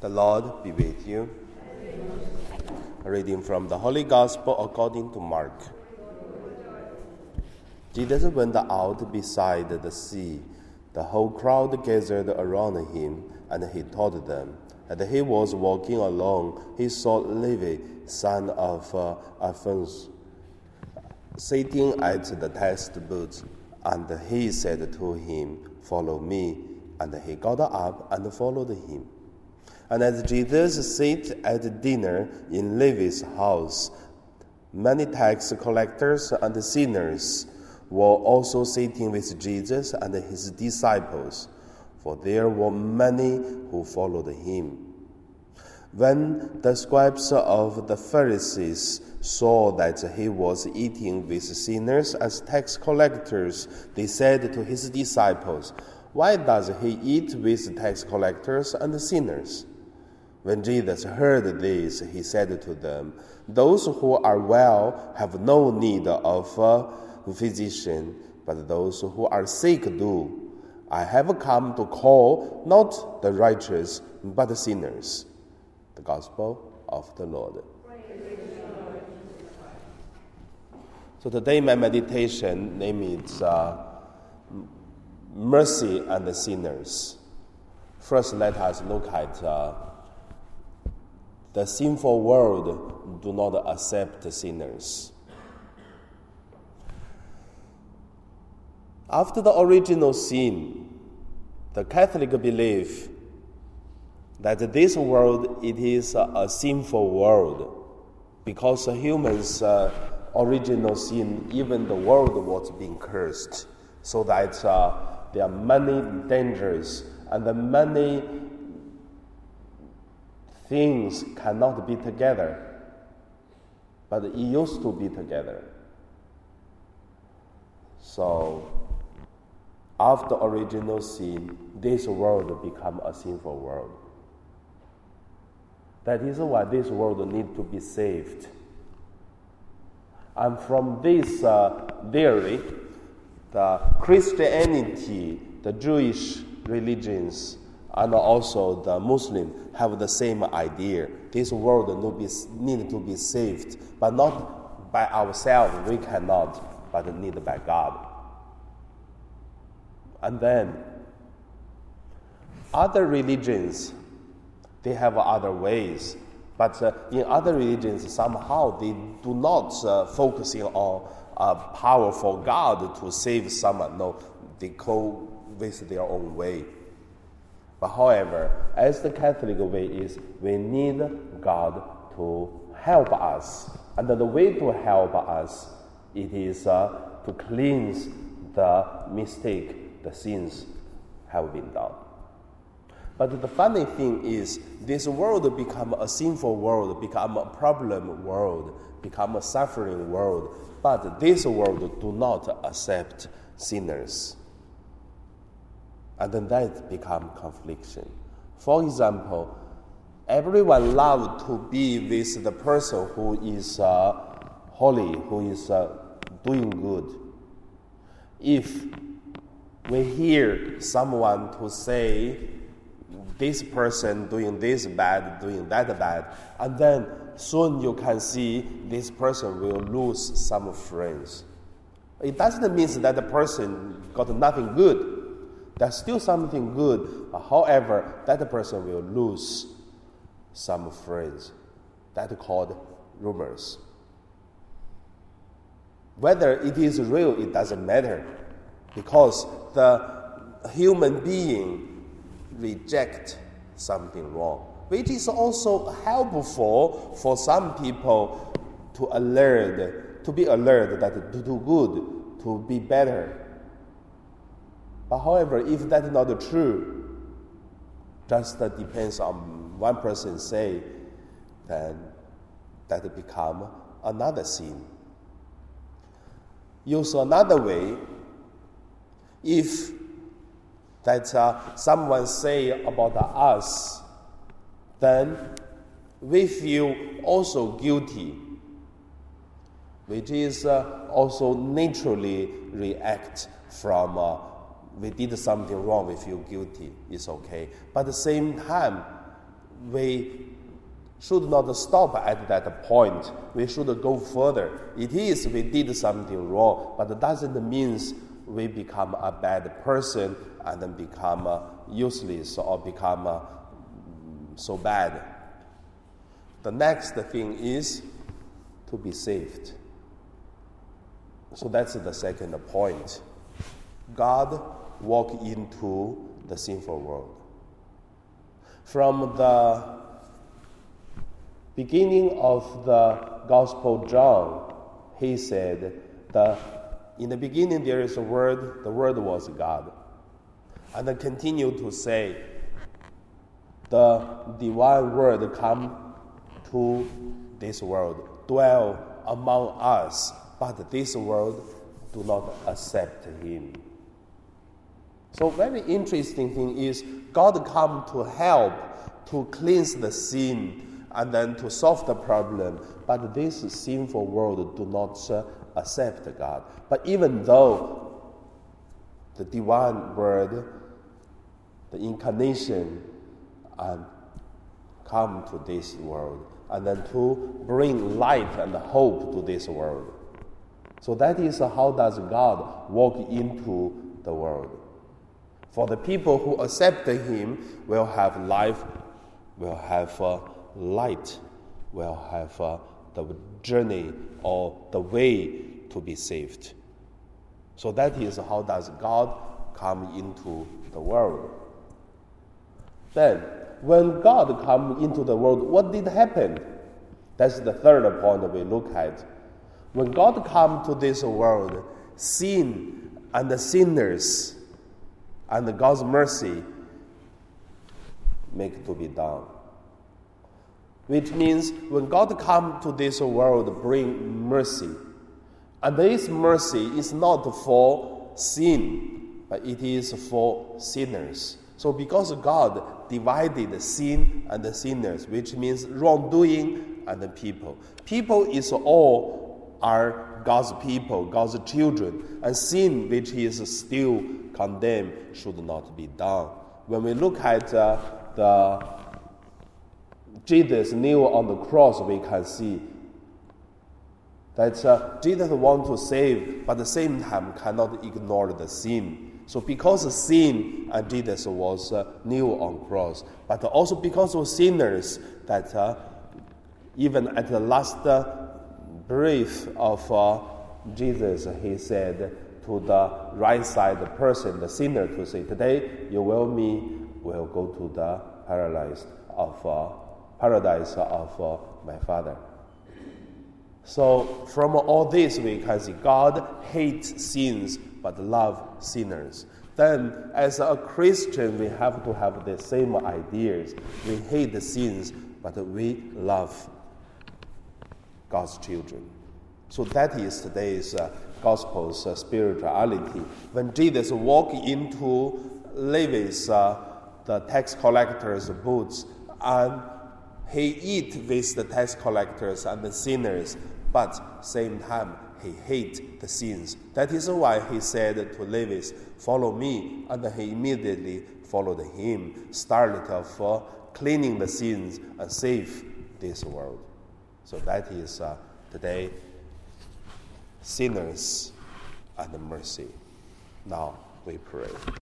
The Lord be with you. A reading from the Holy Gospel according to Mark. Jesus went out beside the sea. The whole crowd gathered around him, and he taught them. And he was walking along. He saw Levi, son of uh, Alphaeus, sitting at the tax booth, and he said to him, Follow me. And he got up and followed him. And as Jesus sat at dinner in Levi's house, many tax collectors and sinners were also sitting with Jesus and his disciples, for there were many who followed him. When the scribes of the Pharisees saw that he was eating with sinners as tax collectors, they said to his disciples, Why does he eat with tax collectors and sinners? When Jesus heard this, he said to them, Those who are well have no need of a physician, but those who are sick do. I have come to call not the righteous, but the sinners. The Gospel of the Lord. So today my meditation name is uh, Mercy and the Sinners. First, let us look at uh, the sinful world do not accept sinners. After the original sin, the Catholic believe that this world it is a, a sinful world because humans' uh, original sin, even the world was being cursed, so that uh, there are many dangers and the many things cannot be together, but it used to be together. So, after original sin, this world become a sinful world. That is why this world need to be saved. And from this uh, theory, the Christianity, the Jewish religions, and also the Muslim have the same idea. This world need to be saved, but not by ourselves, we cannot, but need by God. And then, other religions, they have other ways. But uh, in other religions, somehow they do not uh, focusing on a powerful God to save someone. No, they go with their own way. But however, as the Catholic way is, we need God to help us. And the way to help us, it is uh, to cleanse the mistake, the sins have been done. But the funny thing is, this world become a sinful world, become a problem world, become a suffering world. But this world do not accept sinners and then that become confliction. For example, everyone love to be with the person who is uh, holy, who is uh, doing good. If we hear someone to say this person doing this bad, doing that bad, and then soon you can see this person will lose some friends. It doesn't mean that the person got nothing good there's still something good. However, that person will lose some friends. That called rumors. Whether it is real, it doesn't matter, because the human being reject something wrong, which is also helpful for some people to alert, to be alert that to do good, to be better. But however, if that is not true, just that depends on one person say, then that become another sin. Use another way, if that uh, someone say about us, then we feel also guilty, which is uh, also naturally react from uh, we did something wrong, we feel guilty, it's okay. But at the same time, we should not stop at that point. We should go further. It is we did something wrong, but it doesn't mean we become a bad person and then become uh, useless or become uh, so bad. The next thing is to be saved. So that's the second point. God walked into the sinful world. From the beginning of the Gospel John, he said, the, In the beginning there is a word, the word was God. And then continue to say, the divine word come to this world, dwell among us, but this world do not accept him. So very interesting thing is God come to help to cleanse the sin and then to solve the problem. But this sinful world do not uh, accept God. But even though the divine word, the incarnation, and come to this world, and then to bring light and hope to this world. So that is how does God walk into the world. For the people who accept Him will have life, will have uh, light, will have uh, the journey or the way to be saved. So that is how does God come into the world. Then, when God come into the world, what did happen? That's the third point we look at. When God come to this world, sin and the sinners and God's mercy make to be done. Which means when God come to this world, bring mercy. And this mercy is not for sin, but it is for sinners. So because God divided sin and the sinners, which means wrongdoing and the people. People is all are God's people, God's children, and sin which is still condemned should not be done. When we look at uh, the Jesus nailed on the cross, we can see that uh, Jesus wants to save, but at the same time cannot ignore the sin. So because of sin, uh, Jesus was uh, nailed on cross, but also because of sinners, that uh, even at the last uh, breath of uh, Jesus, he said to the right side person, the sinner, to say, "Today you will me will go to the paradise of uh, paradise of uh, my Father." So from all this, we can see God hates sins but love sinners. Then, as a Christian, we have to have the same ideas. We hate the sins, but we love God's children. So that is today's uh, gospel's uh, spirituality. When Jesus walked into Levi's, uh, the tax collector's boots, and he eat with the tax collectors and the sinners, but same time he hate the sins. That is why he said to Levi, "Follow me," and he immediately followed him, started of uh, cleaning the sins and save this world. So that is uh, today sinners and mercy. Now we pray.